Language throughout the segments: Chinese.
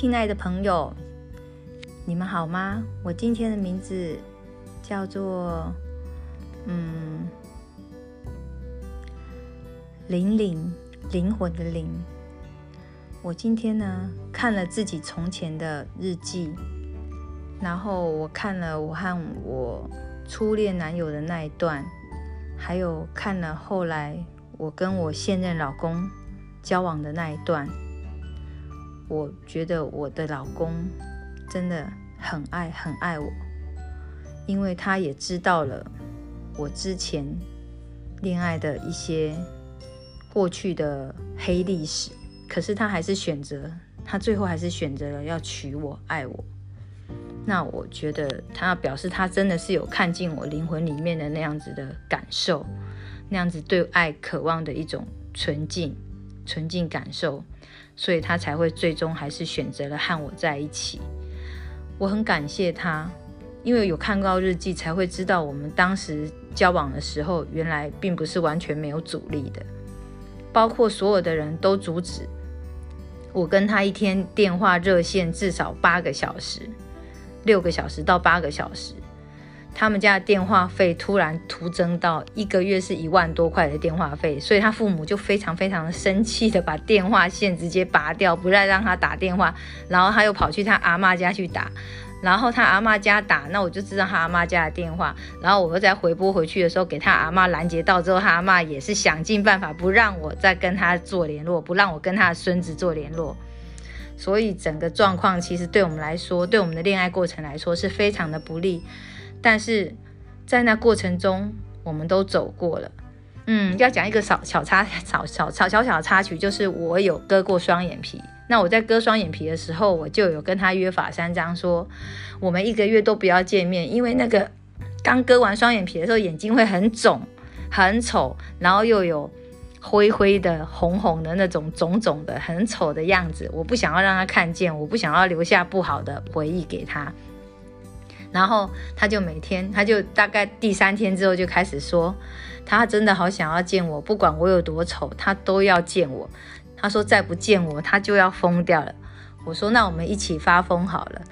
亲爱的朋友，你们好吗？我今天的名字叫做嗯，灵灵灵魂的灵。我今天呢看了自己从前的日记，然后我看了我和我初恋男友的那一段，还有看了后来我跟我现任老公交往的那一段。我觉得我的老公真的很爱很爱我，因为他也知道了我之前恋爱的一些过去的黑历史，可是他还是选择，他最后还是选择了要娶我爱我。那我觉得他表示他真的是有看进我灵魂里面的那样子的感受，那样子对爱渴望的一种纯净纯净感受。所以他才会最终还是选择了和我在一起。我很感谢他，因为有看到日记，才会知道我们当时交往的时候，原来并不是完全没有阻力的。包括所有的人都阻止我跟他一天电话热线至少八个小时，六个小时到八个小时。他们家的电话费突然突增到一个月是一万多块的电话费，所以他父母就非常非常的生气的把电话线直接拔掉，不再让他打电话。然后他又跑去他阿妈家去打，然后他阿妈家打，那我就知道他阿妈家的电话。然后我又再回拨回去的时候，给他阿妈拦截到之后，他阿妈也是想尽办法不让我再跟他做联络，不让我跟他的孙子做联络。所以整个状况其实对我们来说，对我们的恋爱过程来说是非常的不利。但是在那过程中，我们都走过了。嗯，要讲一个小小插小小小小小插曲，就是我有割过双眼皮。那我在割双眼皮的时候，我就有跟他约法三章，说我们一个月都不要见面，因为那个刚割完双眼皮的时候，眼睛会很肿、很丑，然后又有灰灰的、红红的那种肿肿的、很丑的样子。我不想要让他看见，我不想要留下不好的回忆给他。然后他就每天，他就大概第三天之后就开始说，他真的好想要见我，不管我有多丑，他都要见我。他说再不见我，他就要疯掉了。我说那我们一起发疯好了。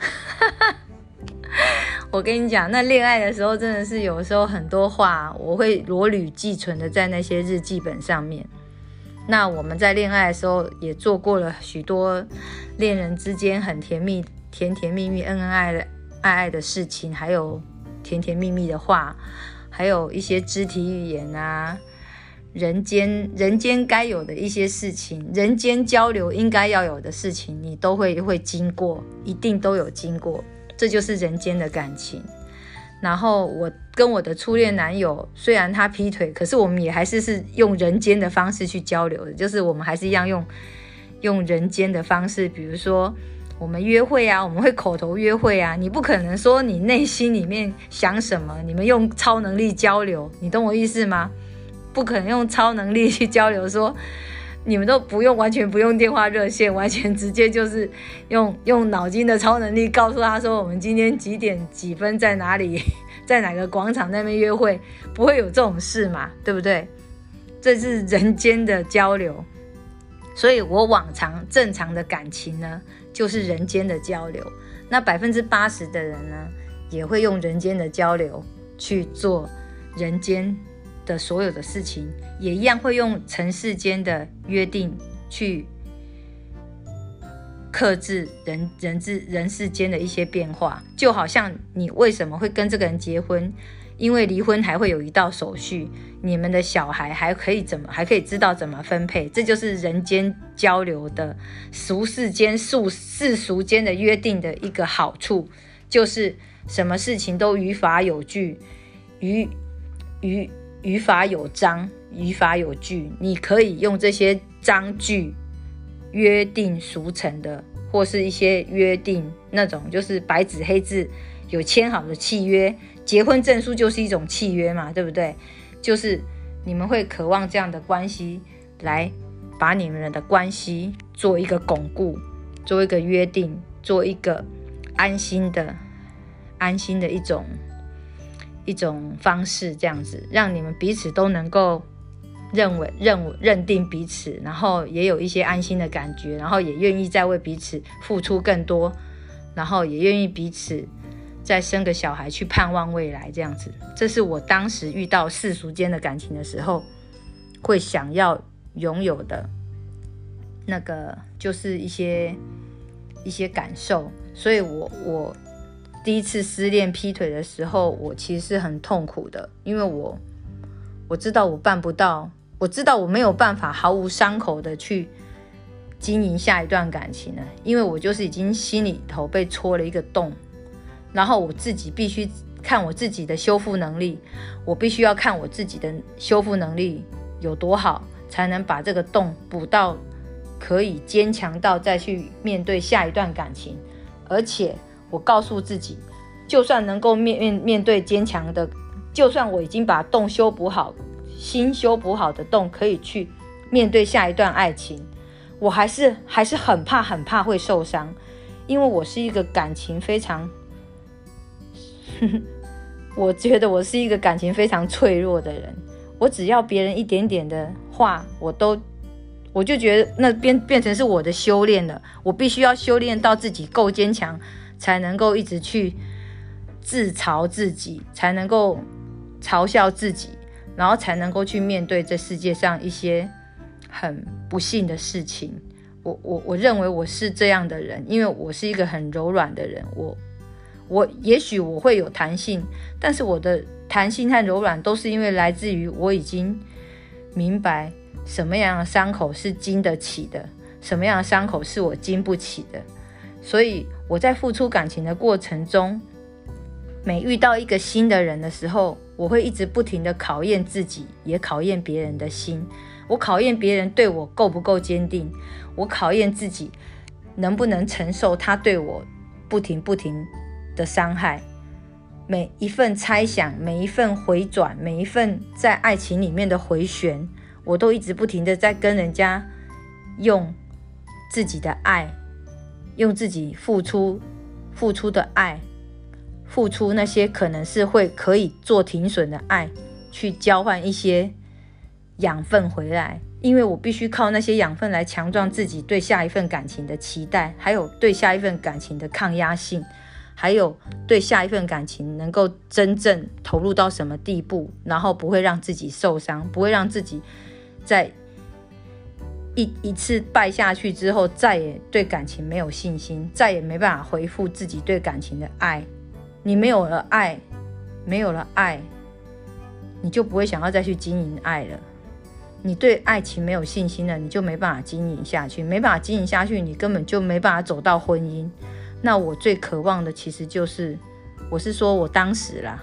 我跟你讲，那恋爱的时候真的是有时候很多话我会罗履寄存的在那些日记本上面。那我们在恋爱的时候也做过了许多恋人之间很甜蜜、甜甜蜜蜜、恩恩爱的。爱爱的事情，还有甜甜蜜蜜的话，还有一些肢体语言啊，人间人间该有的一些事情，人间交流应该要有的事情，你都会会经过，一定都有经过，这就是人间的感情。然后我跟我的初恋男友，虽然他劈腿，可是我们也还是是用人间的方式去交流的，就是我们还是一样用用人间的方式，比如说。我们约会啊，我们会口头约会啊，你不可能说你内心里面想什么，你们用超能力交流，你懂我意思吗？不可能用超能力去交流，说你们都不用完全不用电话热线，完全直接就是用用脑筋的超能力告诉他说，我们今天几点几分在哪里，在哪个广场那边约会，不会有这种事嘛，对不对？这是人间的交流，所以我往常正常的感情呢。就是人间的交流，那百分之八十的人呢，也会用人间的交流去做人间的所有的事情，也一样会用尘世间的约定去克制人人之人世间的一些变化，就好像你为什么会跟这个人结婚？因为离婚还会有一道手续，你们的小孩还可以怎么还可以知道怎么分配，这就是人间交流的俗世间俗世俗间的约定的一个好处，就是什么事情都于法有据，于于于法有章，于法有据，你可以用这些章句约定俗成的，或是一些约定那种就是白纸黑字有签好的契约。结婚证书就是一种契约嘛，对不对？就是你们会渴望这样的关系来把你们的关系做一个巩固，做一个约定，做一个安心的、安心的一种一种方式，这样子让你们彼此都能够认为认认定彼此，然后也有一些安心的感觉，然后也愿意再为彼此付出更多，然后也愿意彼此再生个小孩去盼望未来这样子。这是我当时遇到世俗间的感情的时候，会想要拥有的那个，就是一些一些感受。所以我我第一次失恋劈腿的时候，我其实是很痛苦的，因为我我知道我办不到，我知道我没有办法毫无伤口的去经营下一段感情了，因为我就是已经心里头被戳了一个洞，然后我自己必须看我自己的修复能力，我必须要看我自己的修复能力有多好，才能把这个洞补到可以坚强到再去面对下一段感情。而且我告诉自己，就算能够面面面对坚强的，就算我已经把洞修补好，心修补好的洞可以去面对下一段爱情，我还是还是很怕很怕会受伤，因为我是一个感情非常，我觉得我是一个感情非常脆弱的人，我只要别人一点点的话，我都。我就觉得那变变成是我的修炼了，我必须要修炼到自己够坚强，才能够一直去自嘲自己，才能够嘲笑自己，然后才能够去面对这世界上一些很不幸的事情。我我我认为我是这样的人，因为我是一个很柔软的人。我我也许我会有弹性，但是我的弹性和柔软都是因为来自于我已经明白。什么样的伤口是经得起的？什么样的伤口是我经不起的？所以我在付出感情的过程中，每遇到一个新的人的时候，我会一直不停的考验自己，也考验别人的心。我考验别人对我够不够坚定，我考验自己能不能承受他对我不停不停的伤害。每一份猜想，每一份回转，每一份在爱情里面的回旋。我都一直不停的在跟人家用自己的爱，用自己付出付出的爱，付出那些可能是会可以做停损的爱，去交换一些养分回来。因为我必须靠那些养分来强壮自己对下一份感情的期待，还有对下一份感情的抗压性，还有对下一份感情能够真正投入到什么地步，然后不会让自己受伤，不会让自己。在一一次败下去之后，再也对感情没有信心，再也没办法回复自己对感情的爱。你没有了爱，没有了爱，你就不会想要再去经营爱了。你对爱情没有信心了，你就没办法经营下去，没办法经营下去，你根本就没办法走到婚姻。那我最渴望的，其实就是，我是说我当时啦，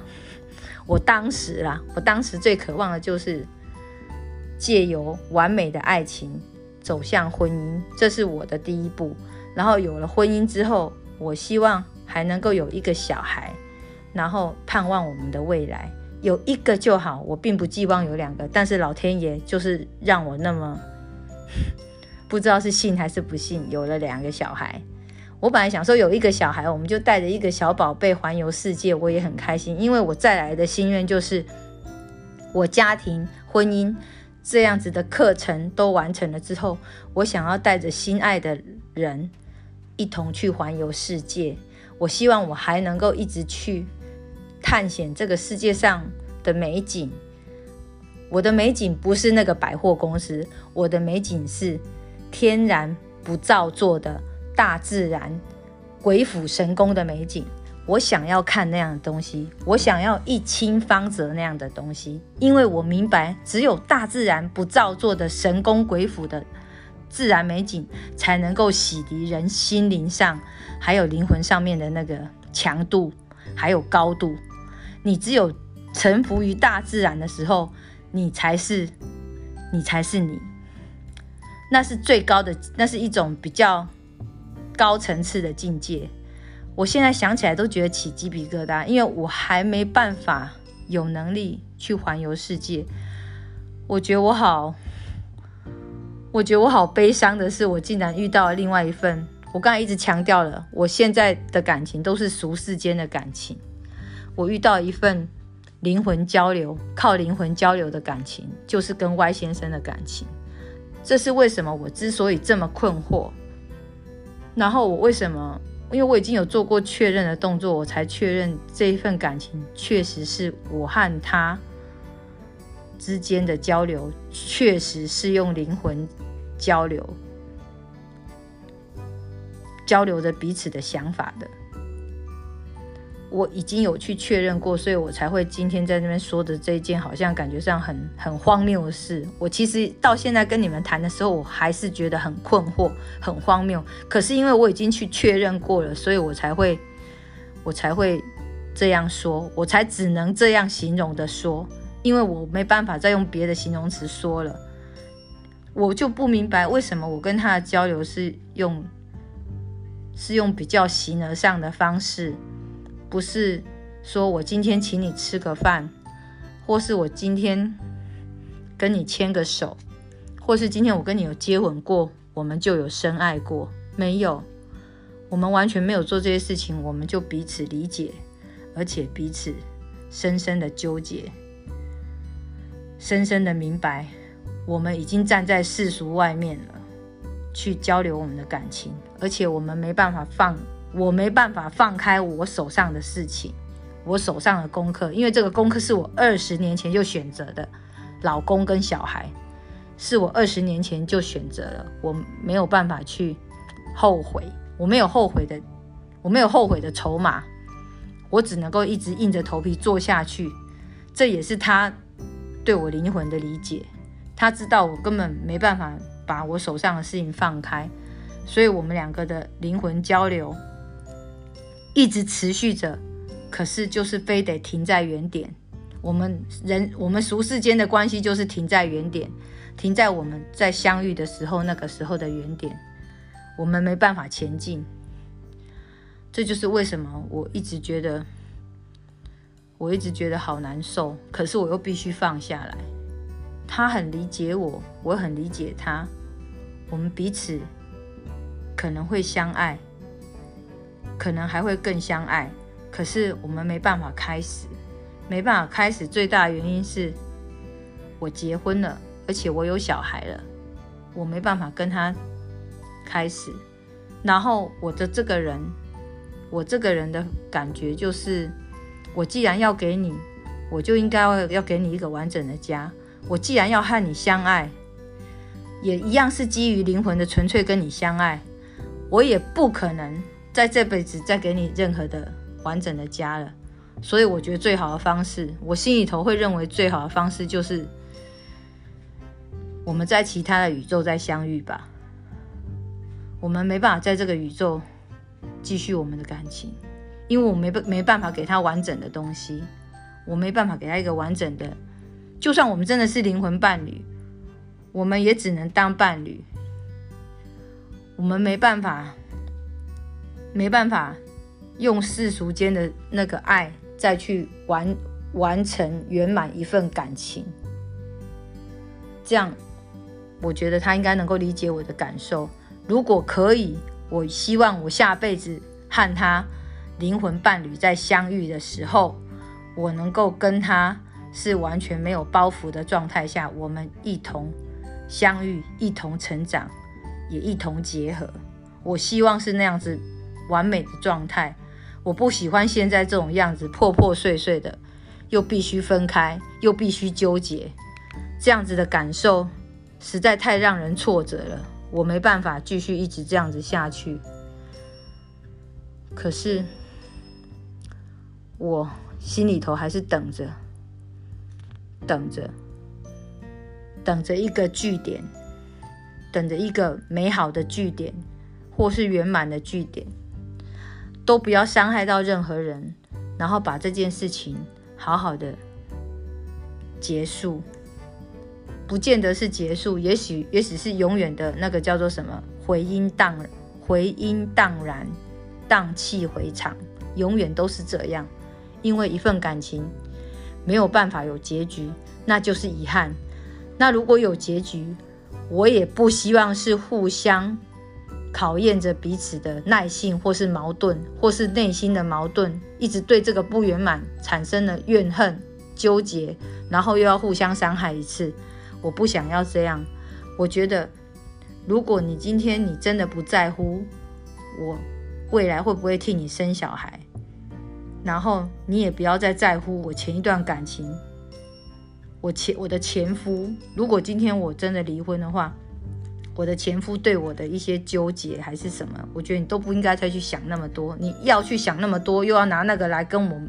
我当时啦，我当时最渴望的就是。借由完美的爱情走向婚姻，这是我的第一步。然后有了婚姻之后，我希望还能够有一个小孩，然后盼望我们的未来有一个就好。我并不寄望有两个，但是老天爷就是让我那么 不知道是信还是不信，有了两个小孩。我本来想说有一个小孩，我们就带着一个小宝贝环游世界，我也很开心。因为我再来的心愿就是我家庭婚姻。这样子的课程都完成了之后，我想要带着心爱的人一同去环游世界。我希望我还能够一直去探险这个世界上的美景。我的美景不是那个百货公司，我的美景是天然不造作的大自然、鬼斧神工的美景。我想要看那样的东西，我想要一清方泽那样的东西，因为我明白，只有大自然不造作的神功鬼斧的自然美景，才能够洗涤人心灵上还有灵魂上面的那个强度还有高度。你只有臣服于大自然的时候，你才是你才是你，那是最高的，那是一种比较高层次的境界。我现在想起来都觉得起鸡皮疙瘩，因为我还没办法有能力去环游世界。我觉得我好，我觉得我好悲伤的是，我竟然遇到了另外一份。我刚才一直强调了，我现在的感情都是俗世间的感情。我遇到一份灵魂交流，靠灵魂交流的感情，就是跟 Y 先生的感情。这是为什么我之所以这么困惑。然后我为什么？因为我已经有做过确认的动作，我才确认这一份感情确实是我和他之间的交流，确实是用灵魂交流，交流着彼此的想法的。我已经有去确认过，所以我才会今天在那边说的这一件，好像感觉上很很荒谬的事。我其实到现在跟你们谈的时候，我还是觉得很困惑、很荒谬。可是因为我已经去确认过了，所以我才会，我才会这样说，我才只能这样形容的说，因为我没办法再用别的形容词说了。我就不明白为什么我跟他的交流是用，是用比较形而上的方式。不是说我今天请你吃个饭，或是我今天跟你牵个手，或是今天我跟你有接吻过，我们就有深爱过？没有，我们完全没有做这些事情，我们就彼此理解，而且彼此深深的纠结，深深的明白，我们已经站在世俗外面了，去交流我们的感情，而且我们没办法放。我没办法放开我手上的事情，我手上的功课，因为这个功课是我二十年前就选择的，老公跟小孩，是我二十年前就选择了，我没有办法去后悔，我没有后悔的，我没有后悔的筹码，我只能够一直硬着头皮做下去，这也是他对我灵魂的理解，他知道我根本没办法把我手上的事情放开，所以我们两个的灵魂交流。一直持续着，可是就是非得停在原点。我们人，我们俗世间的关系就是停在原点，停在我们在相遇的时候那个时候的原点，我们没办法前进。这就是为什么我一直觉得，我一直觉得好难受，可是我又必须放下来。他很理解我，我很理解他，我们彼此可能会相爱。可能还会更相爱，可是我们没办法开始，没办法开始。最大的原因是，我结婚了，而且我有小孩了，我没办法跟他开始。然后我的这个人，我这个人的感觉就是，我既然要给你，我就应该要要给你一个完整的家。我既然要和你相爱，也一样是基于灵魂的纯粹跟你相爱，我也不可能。在这辈子再给你任何的完整的家了，所以我觉得最好的方式，我心里头会认为最好的方式就是我们在其他的宇宙再相遇吧。我们没办法在这个宇宙继续我们的感情，因为我没没办法给他完整的东西，我没办法给他一个完整的。就算我们真的是灵魂伴侣，我们也只能当伴侣，我们没办法。没办法用世俗间的那个爱再去完完成圆满一份感情，这样我觉得他应该能够理解我的感受。如果可以，我希望我下辈子和他灵魂伴侣在相遇的时候，我能够跟他是完全没有包袱的状态下，我们一同相遇，一同成长，也一同结合。我希望是那样子。完美的状态，我不喜欢现在这种样子，破破碎碎的，又必须分开，又必须纠结，这样子的感受实在太让人挫折了。我没办法继续一直这样子下去。可是，我心里头还是等着，等着，等着一个据点，等着一个美好的据点，或是圆满的据点。都不要伤害到任何人，然后把这件事情好好的结束，不见得是结束，也许也许是永远的那个叫做什么回音荡回音荡然荡气回肠，永远都是这样。因为一份感情没有办法有结局，那就是遗憾。那如果有结局，我也不希望是互相。考验着彼此的耐性，或是矛盾，或是内心的矛盾，一直对这个不圆满产生了怨恨，纠结，然后又要互相伤害一次。我不想要这样。我觉得，如果你今天你真的不在乎我未来会不会替你生小孩，然后你也不要再在乎我前一段感情，我前我的前夫。如果今天我真的离婚的话，我的前夫对我的一些纠结还是什么，我觉得你都不应该再去想那么多。你要去想那么多，又要拿那个来跟我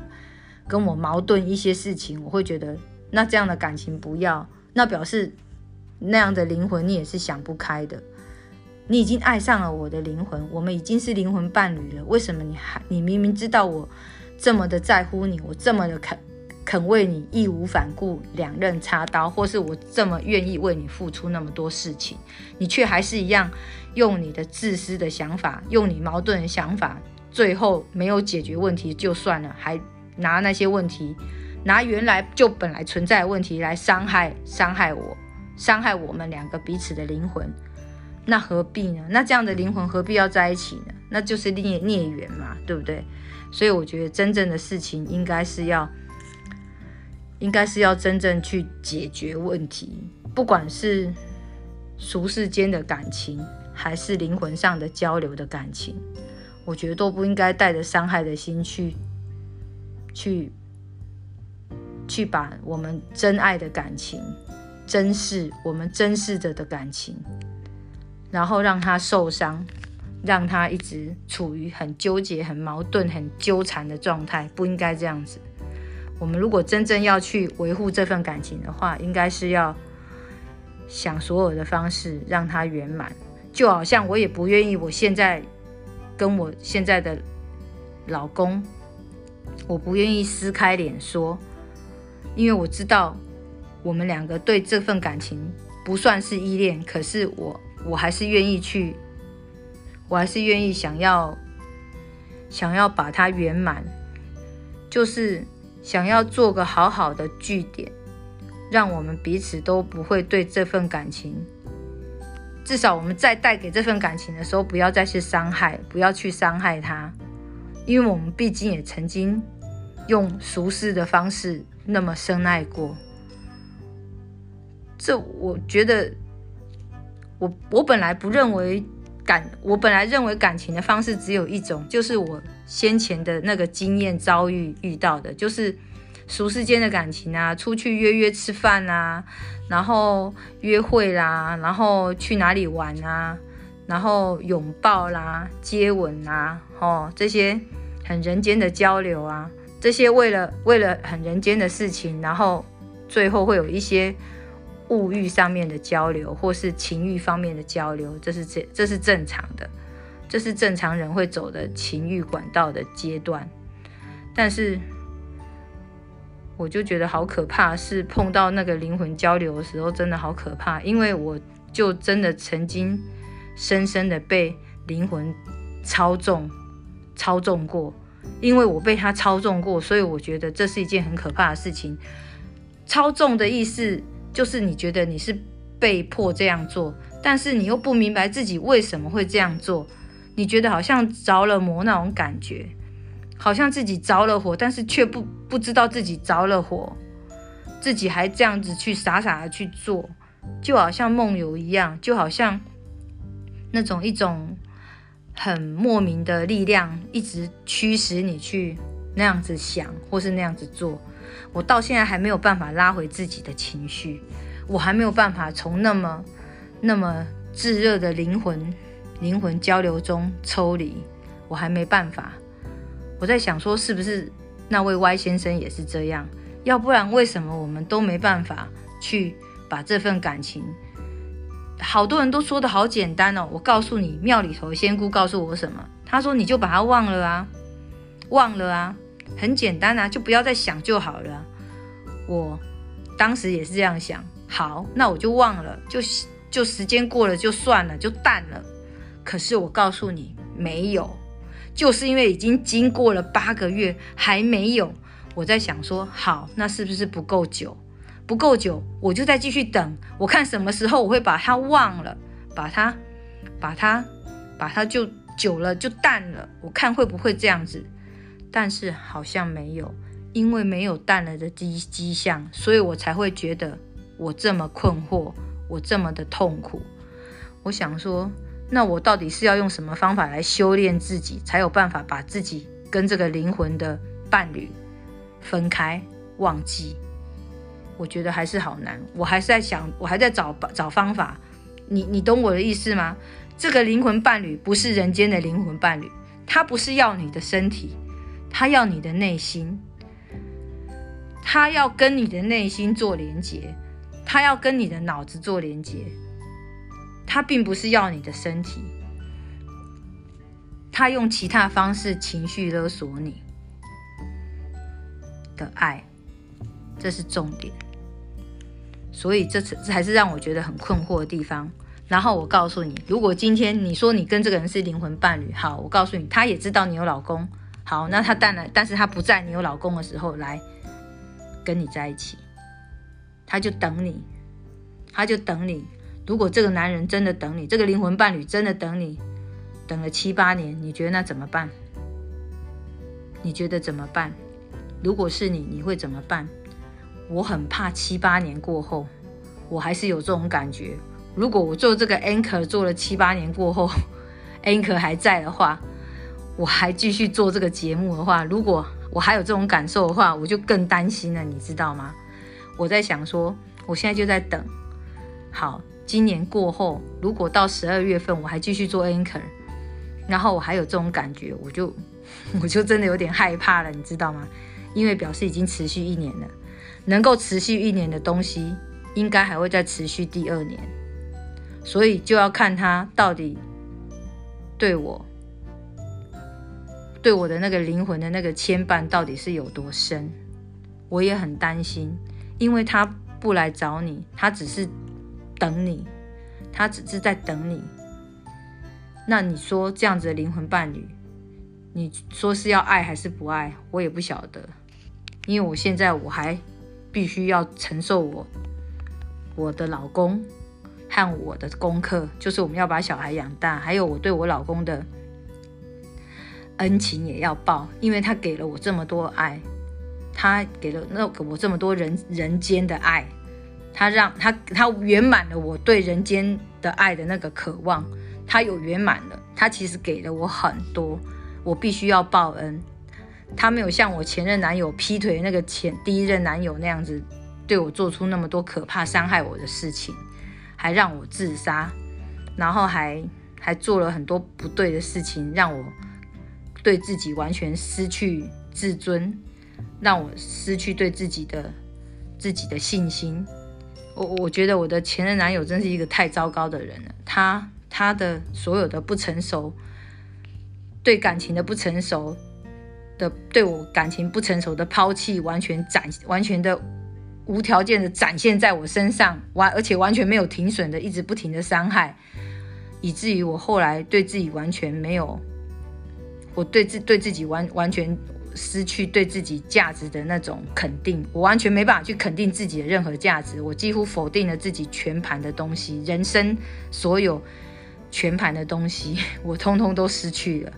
跟我矛盾一些事情，我会觉得那这样的感情不要。那表示那样的灵魂你也是想不开的。你已经爱上了我的灵魂，我们已经是灵魂伴侣了。为什么你还你明明知道我这么的在乎你，我这么的肯？肯为你义无反顾两刃插刀，或是我这么愿意为你付出那么多事情，你却还是一样用你的自私的想法，用你矛盾的想法，最后没有解决问题就算了，还拿那些问题，拿原来就本来存在的问题来伤害伤害我，伤害我们两个彼此的灵魂，那何必呢？那这样的灵魂何必要在一起呢？那就是孽孽缘嘛，对不对？所以我觉得真正的事情应该是要。应该是要真正去解决问题，不管是俗世间的感情，还是灵魂上的交流的感情，我觉得都不应该带着伤害的心去，去，去把我们真爱的感情，珍视我们珍视着的感情，然后让他受伤，让他一直处于很纠结、很矛盾、很纠缠的状态，不应该这样子。我们如果真正要去维护这份感情的话，应该是要想所有的方式让它圆满。就好像我也不愿意，我现在跟我现在的老公，我不愿意撕开脸说，因为我知道我们两个对这份感情不算是依恋，可是我我还是愿意去，我还是愿意想要想要把它圆满，就是。想要做个好好的据点，让我们彼此都不会对这份感情，至少我们在带给这份感情的时候，不要再去伤害，不要去伤害他，因为我们毕竟也曾经用俗世的方式那么深爱过。这我觉得，我我本来不认为。感，我本来认为感情的方式只有一种，就是我先前的那个经验遭遇遇到的，就是俗世间的感情啊，出去约约吃饭啊，然后约会啦，然后去哪里玩啊，然后拥抱啦、接吻啊，哦，这些很人间的交流啊，这些为了为了很人间的事情，然后最后会有一些。物欲上面的交流，或是情欲方面的交流，这是这这是正常的，这是正常人会走的情欲管道的阶段。但是，我就觉得好可怕，是碰到那个灵魂交流的时候，真的好可怕。因为我就真的曾经深深的被灵魂操纵、操纵过，因为我被他操纵过，所以我觉得这是一件很可怕的事情。操纵的意思。就是你觉得你是被迫这样做，但是你又不明白自己为什么会这样做，你觉得好像着了魔那种感觉，好像自己着了火，但是却不不知道自己着了火，自己还这样子去傻傻的去做，就好像梦游一样，就好像那种一种很莫名的力量一直驱使你去那样子想，或是那样子做。我到现在还没有办法拉回自己的情绪，我还没有办法从那么那么炙热的灵魂灵魂交流中抽离，我还没办法。我在想说，是不是那位 Y 先生也是这样？要不然为什么我们都没办法去把这份感情？好多人都说的好简单哦，我告诉你，庙里头仙姑告诉我什么？他说你就把它忘了啊，忘了啊。很简单啊，就不要再想就好了。我当时也是这样想，好，那我就忘了，就就时间过了就算了，就淡了。可是我告诉你，没有，就是因为已经经过了八个月还没有。我在想说，好，那是不是不够久？不够久，我就再继续等，我看什么时候我会把它忘了，把它，把它，把它就久了就淡了。我看会不会这样子。但是好像没有，因为没有淡了的迹迹象，所以我才会觉得我这么困惑，我这么的痛苦。我想说，那我到底是要用什么方法来修炼自己，才有办法把自己跟这个灵魂的伴侣分开、忘记？我觉得还是好难。我还是在想，我还在找找方法。你你懂我的意思吗？这个灵魂伴侣不是人间的灵魂伴侣，他不是要你的身体，他要你的内心。他要跟你的内心做连接，他要跟你的脑子做连接，他并不是要你的身体，他用其他方式情绪勒索你的爱，这是重点。所以这次这还是让我觉得很困惑的地方。然后我告诉你，如果今天你说你跟这个人是灵魂伴侣，好，我告诉你，他也知道你有老公，好，那他当然，但是他不在你有老公的时候来。跟你在一起，他就等你，他就等你。如果这个男人真的等你，这个灵魂伴侣真的等你，等了七八年，你觉得那怎么办？你觉得怎么办？如果是你，你会怎么办？我很怕七八年过后，我还是有这种感觉。如果我做这个 anchor 做了七八年过后，anchor 还在的话，我还继续做这个节目的话，如果。我还有这种感受的话，我就更担心了，你知道吗？我在想说，我现在就在等。好，今年过后，如果到十二月份我还继续做 anchor，然后我还有这种感觉，我就 我就真的有点害怕了，你知道吗？因为表示已经持续一年了，能够持续一年的东西，应该还会再持续第二年，所以就要看他到底对我。对我的那个灵魂的那个牵绊到底是有多深，我也很担心，因为他不来找你，他只是等你，他只是在等你。那你说这样子的灵魂伴侣，你说是要爱还是不爱？我也不晓得，因为我现在我还必须要承受我我的老公和我的功课，就是我们要把小孩养大，还有我对我老公的。恩情也要报，因为他给了我这么多爱，他给了那给我这么多人人间的爱，他让他他圆满了我对人间的爱的那个渴望，他有圆满了，他其实给了我很多，我必须要报恩。他没有像我前任男友劈腿那个前第一任男友那样子对我做出那么多可怕伤害我的事情，还让我自杀，然后还还做了很多不对的事情，让我。对自己完全失去自尊，让我失去对自己的自己的信心。我我觉得我的前任男友真是一个太糟糕的人了。他他的所有的不成熟，对感情的不成熟的，对我感情不成熟的抛弃，完全展完全的无条件的展现在我身上，完而且完全没有停损的，一直不停的伤害，以至于我后来对自己完全没有。我对自对自己完完全失去对自己价值的那种肯定，我完全没办法去肯定自己的任何价值，我几乎否定了自己全盘的东西，人生所有全盘的东西，我通通都失去了，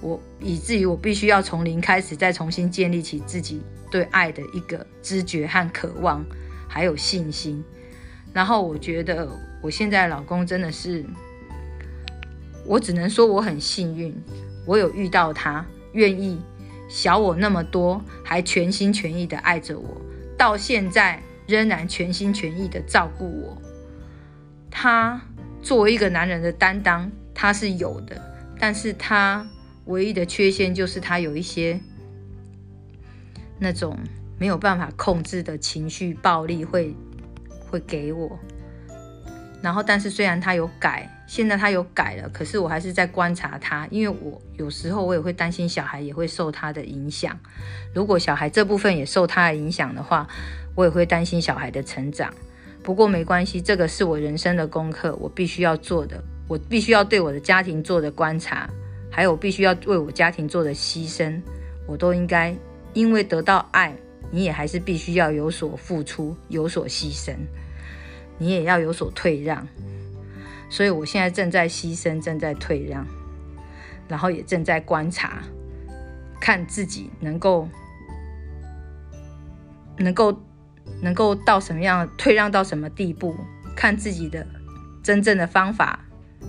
我以至于我必须要从零开始，再重新建立起自己对爱的一个知觉和渴望，还有信心。然后我觉得我现在老公真的是，我只能说我很幸运。我有遇到他，愿意小我那么多，还全心全意的爱着我，到现在仍然全心全意的照顾我。他作为一个男人的担当，他是有的，但是他唯一的缺陷就是他有一些那种没有办法控制的情绪暴力会会给我。然后，但是虽然他有改，现在他有改了，可是我还是在观察他，因为我有时候我也会担心小孩也会受他的影响。如果小孩这部分也受他的影响的话，我也会担心小孩的成长。不过没关系，这个是我人生的功课，我必须要做的，我必须要对我的家庭做的观察，还有必须要为我家庭做的牺牲，我都应该，因为得到爱，你也还是必须要有所付出，有所牺牲。你也要有所退让，所以我现在正在牺牲，正在退让，然后也正在观察，看自己能够能够能够到什么样退让到什么地步，看自己的真正的方法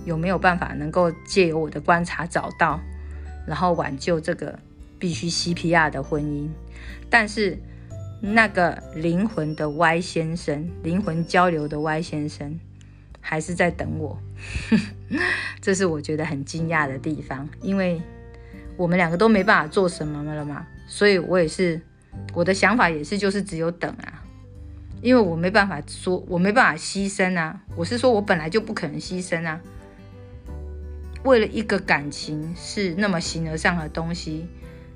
有没有办法能够借由我的观察找到，然后挽救这个必须 CPR 的婚姻。但是那个灵魂的 Y 先生，灵魂交流的 Y 先生，还是在等我。这是我觉得很惊讶的地方，因为我们两个都没办法做什么了嘛，所以我也是。我的想法也是，就是只有等啊，因为我没办法说，我没办法牺牲啊。我是说，我本来就不可能牺牲啊。为了一个感情是那么形而上的东西，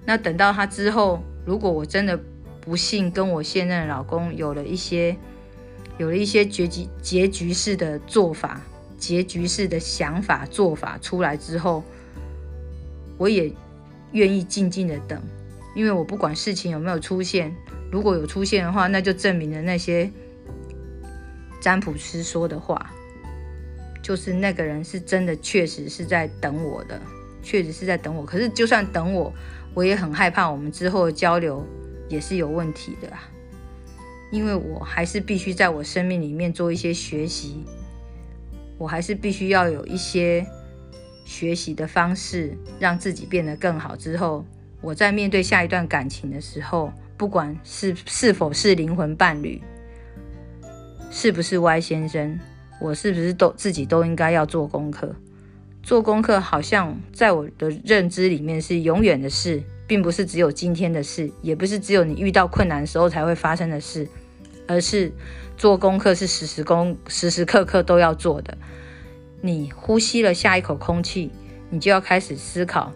那等到他之后，如果我真的不幸跟我现任老公有了一些，有了一些结局结局式的做法，结局式的想法做法出来之后，我也愿意静静的等。因为我不管事情有没有出现，如果有出现的话，那就证明了那些占卜师说的话，就是那个人是真的，确实是在等我的，确实是在等我。可是就算等我，我也很害怕我们之后的交流也是有问题的啊，因为我还是必须在我生命里面做一些学习，我还是必须要有一些学习的方式，让自己变得更好之后。我在面对下一段感情的时候，不管是是否是灵魂伴侣，是不是 Y 先生，我是不是都自己都应该要做功课？做功课好像在我的认知里面是永远的事，并不是只有今天的事，也不是只有你遇到困难的时候才会发生的事，而是做功课是时时功时时刻刻都要做的。你呼吸了下一口空气，你就要开始思考。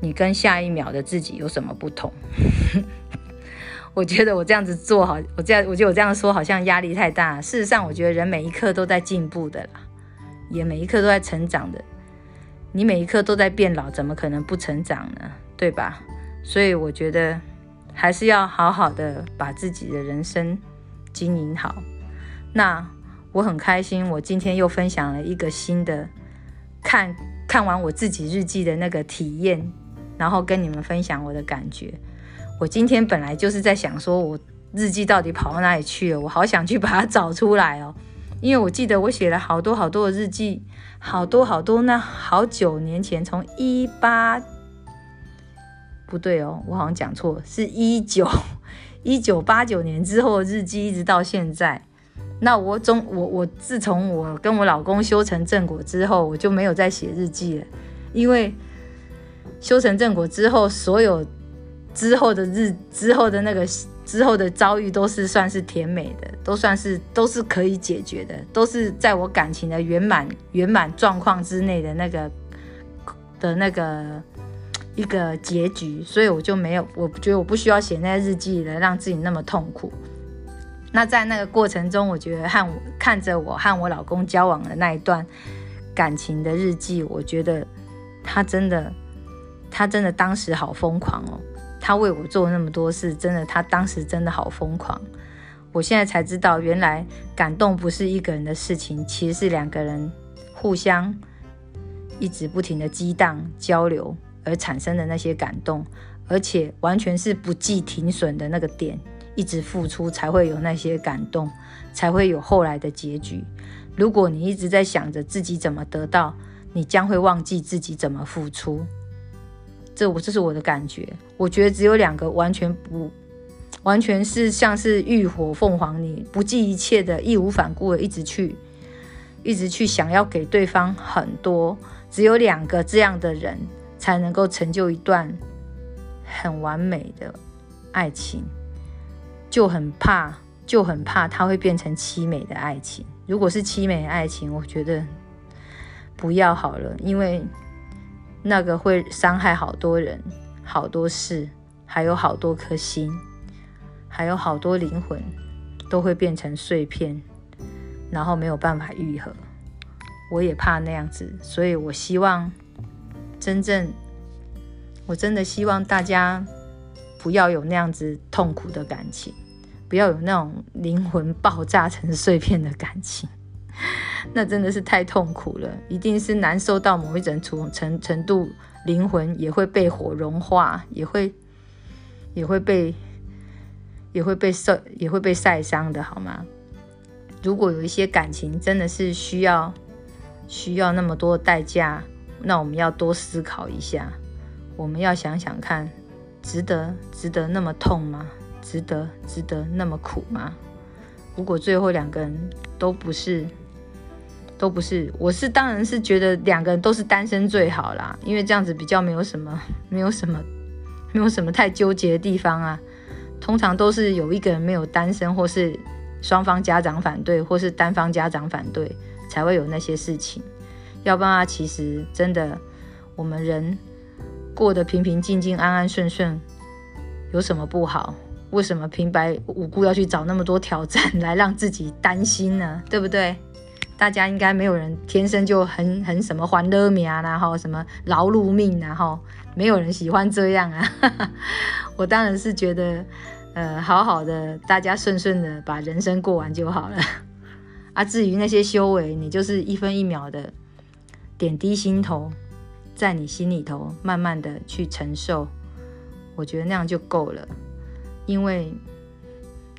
你跟下一秒的自己有什么不同？我觉得我这样子做好，我这样我觉得我这样说好像压力太大。事实上，我觉得人每一刻都在进步的啦，也每一刻都在成长的。你每一刻都在变老，怎么可能不成长呢？对吧？所以我觉得还是要好好的把自己的人生经营好。那我很开心，我今天又分享了一个新的看看完我自己日记的那个体验。然后跟你们分享我的感觉。我今天本来就是在想，说我日记到底跑到哪里去了？我好想去把它找出来哦，因为我记得我写了好多好多的日记，好多好多。那好九年前，从一八不对哦，我好像讲错，是一九 一九八九年之后的日记，一直到现在。那我总我我自从我跟我老公修成正果之后，我就没有再写日记了，因为。修成正果之后，所有之后的日之后的那个之后的遭遇都是算是甜美的，都算是都是可以解决的，都是在我感情的圆满圆满状况之内的那个的那个一个结局，所以我就没有，我觉得我不需要写那些日记来让自己那么痛苦。那在那个过程中，我觉得和我看着我和我老公交往的那一段感情的日记，我觉得他真的。他真的当时好疯狂哦，他为我做那么多事，真的，他当时真的好疯狂。我现在才知道，原来感动不是一个人的事情，其实是两个人互相一直不停的激荡交流而产生的那些感动，而且完全是不计停损的那个点，一直付出才会有那些感动，才会有后来的结局。如果你一直在想着自己怎么得到，你将会忘记自己怎么付出。这我这是我的感觉，我觉得只有两个完全不，完全是像是浴火凤凰，你不计一切的义无反顾的一直去，一直去想要给对方很多，只有两个这样的人才能够成就一段很完美的爱情，就很怕，就很怕它会变成凄美的爱情。如果是凄美的爱情，我觉得不要好了，因为。那个会伤害好多人、好多事，还有好多颗心，还有好多灵魂，都会变成碎片，然后没有办法愈合。我也怕那样子，所以我希望真正，我真的希望大家不要有那样子痛苦的感情，不要有那种灵魂爆炸成碎片的感情。那真的是太痛苦了，一定是难受到某一种程程度，灵魂也会被火融化，也会也会被也会被受，也会被晒伤的，好吗？如果有一些感情真的是需要需要那么多代价，那我们要多思考一下。我们要想想看，值得值得那么痛吗？值得值得那么苦吗？如果最后两个人都不是，都不是，我是当然是觉得两个人都是单身最好啦，因为这样子比较没有什么，没有什么，没有什么太纠结的地方啊。通常都是有一个人没有单身，或是双方家长反对，或是单方家长反对，才会有那些事情。要不然，其实真的，我们人过得平平静静、安安顺顺，有什么不好？为什么平白无故要去找那么多挑战来让自己担心呢？对不对？大家应该没有人天生就很很什么欢乐命啊，然后什么劳碌命，然后没有人喜欢这样啊。我当然是觉得，呃，好好的，大家顺顺的把人生过完就好了。啊，至于那些修为，你就是一分一秒的点滴心头，在你心里头慢慢的去承受，我觉得那样就够了，因为。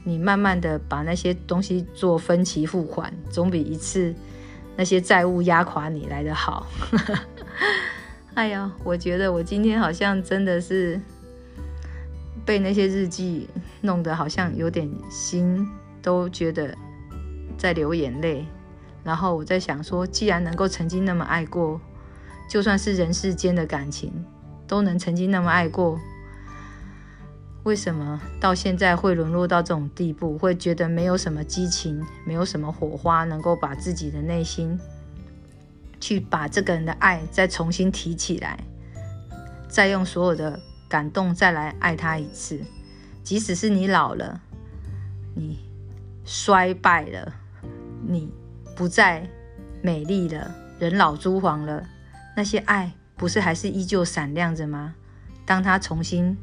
你慢慢的把那些东西做分期付款，总比一次那些债务压垮你来的好。哎呀，我觉得我今天好像真的是被那些日记弄得好像有点心都觉得在流眼泪。然后我在想说，既然能够曾经那么爱过，就算是人世间的感情都能曾经那么爱过。为什么到现在会沦落到这种地步？会觉得没有什么激情，没有什么火花，能够把自己的内心去把这个人的爱再重新提起来，再用所有的感动再来爱他一次。即使是你老了，你衰败了，你不再美丽了，人老珠黄了，那些爱不是还是依旧闪亮着吗？当他重新。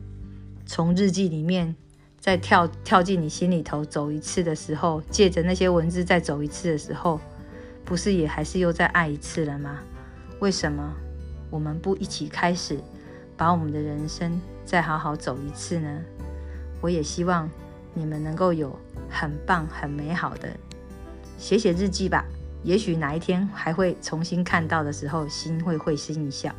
从日记里面再跳跳进你心里头走一次的时候，借着那些文字再走一次的时候，不是也还是又再爱一次了吗？为什么我们不一起开始，把我们的人生再好好走一次呢？我也希望你们能够有很棒、很美好的写写日记吧。也许哪一天还会重新看到的时候心会会心一笑。